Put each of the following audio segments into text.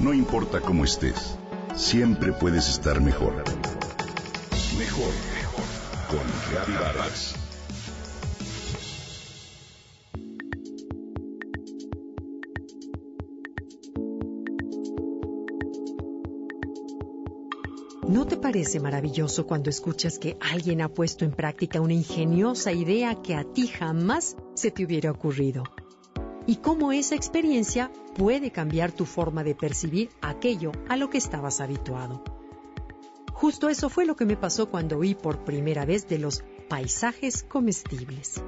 No importa cómo estés, siempre puedes estar mejor. Mejor, mejor. Con Reavivadas. ¿No te parece maravilloso cuando escuchas que alguien ha puesto en práctica una ingeniosa idea que a ti jamás se te hubiera ocurrido? Y cómo esa experiencia puede cambiar tu forma de percibir aquello a lo que estabas habituado. Justo eso fue lo que me pasó cuando oí por primera vez de los paisajes comestibles.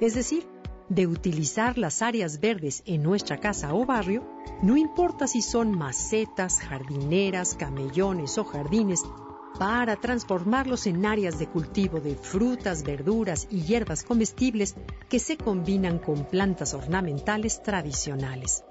Es decir, de utilizar las áreas verdes en nuestra casa o barrio, no importa si son macetas, jardineras, camellones o jardines, para transformarlos en áreas de cultivo de frutas, verduras y hierbas comestibles que se combinan con plantas ornamentales tradicionales.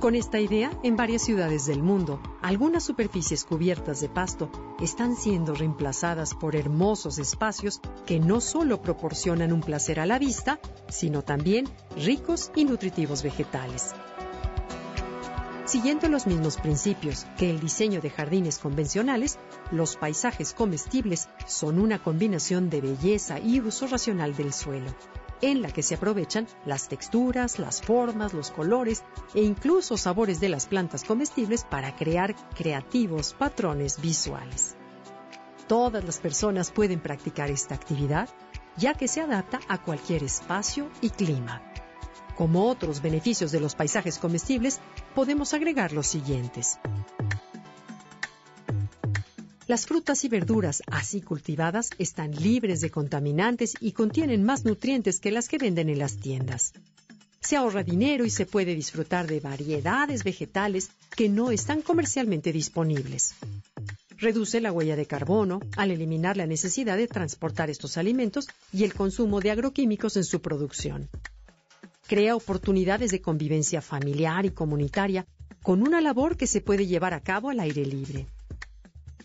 Con esta idea, en varias ciudades del mundo, algunas superficies cubiertas de pasto están siendo reemplazadas por hermosos espacios que no solo proporcionan un placer a la vista, sino también ricos y nutritivos vegetales. Siguiendo los mismos principios que el diseño de jardines convencionales, los paisajes comestibles son una combinación de belleza y uso racional del suelo en la que se aprovechan las texturas, las formas, los colores e incluso sabores de las plantas comestibles para crear creativos patrones visuales. Todas las personas pueden practicar esta actividad ya que se adapta a cualquier espacio y clima. Como otros beneficios de los paisajes comestibles, podemos agregar los siguientes. Las frutas y verduras así cultivadas están libres de contaminantes y contienen más nutrientes que las que venden en las tiendas. Se ahorra dinero y se puede disfrutar de variedades vegetales que no están comercialmente disponibles. Reduce la huella de carbono al eliminar la necesidad de transportar estos alimentos y el consumo de agroquímicos en su producción. Crea oportunidades de convivencia familiar y comunitaria con una labor que se puede llevar a cabo al aire libre.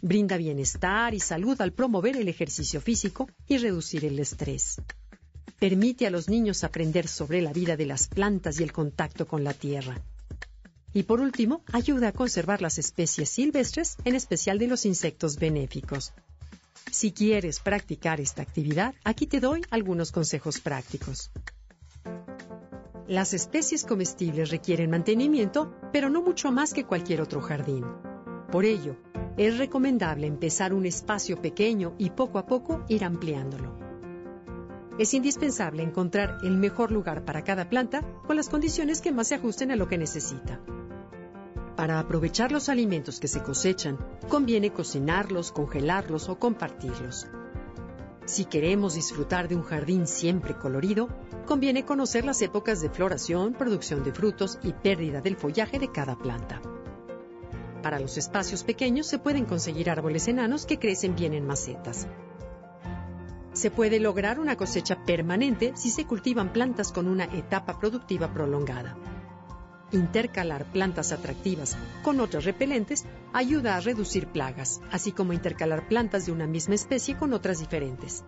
Brinda bienestar y salud al promover el ejercicio físico y reducir el estrés. Permite a los niños aprender sobre la vida de las plantas y el contacto con la tierra. Y por último, ayuda a conservar las especies silvestres, en especial de los insectos benéficos. Si quieres practicar esta actividad, aquí te doy algunos consejos prácticos. Las especies comestibles requieren mantenimiento, pero no mucho más que cualquier otro jardín. Por ello, es recomendable empezar un espacio pequeño y poco a poco ir ampliándolo. Es indispensable encontrar el mejor lugar para cada planta con las condiciones que más se ajusten a lo que necesita. Para aprovechar los alimentos que se cosechan, conviene cocinarlos, congelarlos o compartirlos. Si queremos disfrutar de un jardín siempre colorido, conviene conocer las épocas de floración, producción de frutos y pérdida del follaje de cada planta. Para los espacios pequeños se pueden conseguir árboles enanos que crecen bien en macetas. Se puede lograr una cosecha permanente si se cultivan plantas con una etapa productiva prolongada. Intercalar plantas atractivas con otras repelentes ayuda a reducir plagas, así como intercalar plantas de una misma especie con otras diferentes.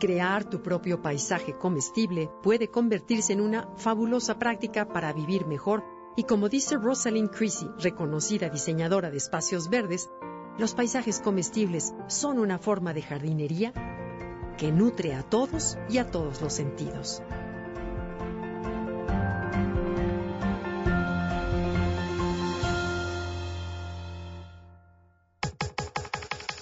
Crear tu propio paisaje comestible puede convertirse en una fabulosa práctica para vivir mejor y como dice Rosalind Creasy, reconocida diseñadora de espacios verdes, los paisajes comestibles son una forma de jardinería que nutre a todos y a todos los sentidos.